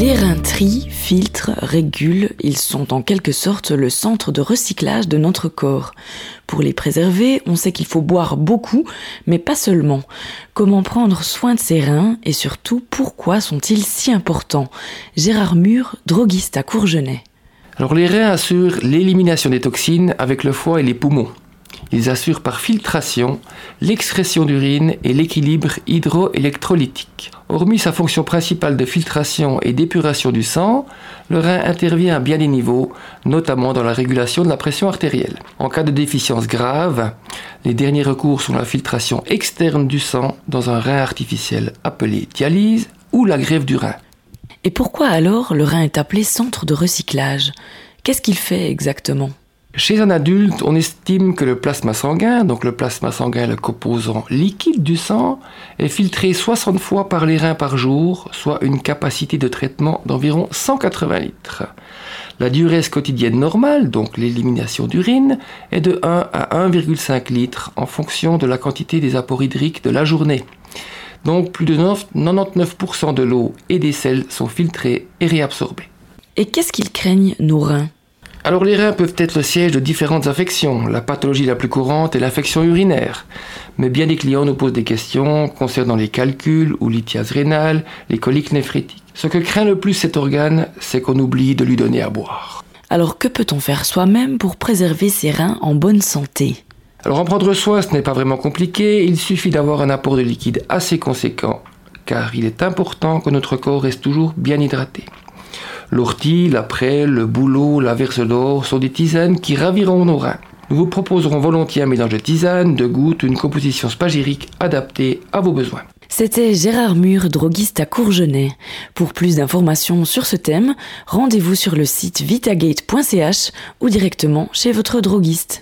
Les reins trient, filtrent, régulent, ils sont en quelque sorte le centre de recyclage de notre corps. Pour les préserver, on sait qu'il faut boire beaucoup, mais pas seulement. Comment prendre soin de ses reins et surtout pourquoi sont-ils si importants? Gérard Mur, droguiste à Courgenay. Alors les reins assurent l'élimination des toxines avec le foie et les poumons. Ils assurent par filtration l'excrétion d'urine et l'équilibre hydroélectrolytique. Hormis sa fonction principale de filtration et d'épuration du sang, le rein intervient à bien des niveaux, notamment dans la régulation de la pression artérielle. En cas de déficience grave, les derniers recours sont la filtration externe du sang dans un rein artificiel appelé dialyse ou la grève du rein. Et pourquoi alors le rein est appelé centre de recyclage? Qu'est-ce qu'il fait exactement? Chez un adulte, on estime que le plasma sanguin, donc le plasma sanguin, le composant liquide du sang, est filtré 60 fois par les reins par jour, soit une capacité de traitement d'environ 180 litres. La durée quotidienne normale, donc l'élimination d'urine, est de 1 à 1,5 litres en fonction de la quantité des apports hydriques de la journée. Donc plus de 99% de l'eau et des sels sont filtrés et réabsorbés. Et qu'est-ce qu'ils craignent, nos reins? Alors les reins peuvent être le siège de différentes affections. La pathologie la plus courante est l'infection urinaire. Mais bien des clients nous posent des questions concernant les calculs ou lithiase rénale, les coliques néphrétiques. Ce que craint le plus cet organe, c'est qu'on oublie de lui donner à boire. Alors que peut-on faire soi-même pour préserver ses reins en bonne santé? Alors en prendre soin, ce n'est pas vraiment compliqué, il suffit d'avoir un apport de liquide assez conséquent, car il est important que notre corps reste toujours bien hydraté. L'ortie, la prêle, le bouleau, la verse d'or sont des tisanes qui raviront nos reins. Nous vous proposerons volontiers un mélange de tisanes, de gouttes, une composition spagérique adaptée à vos besoins. C'était Gérard Mur, droguiste à Courgenay. Pour plus d'informations sur ce thème, rendez-vous sur le site vitagate.ch ou directement chez votre droguiste.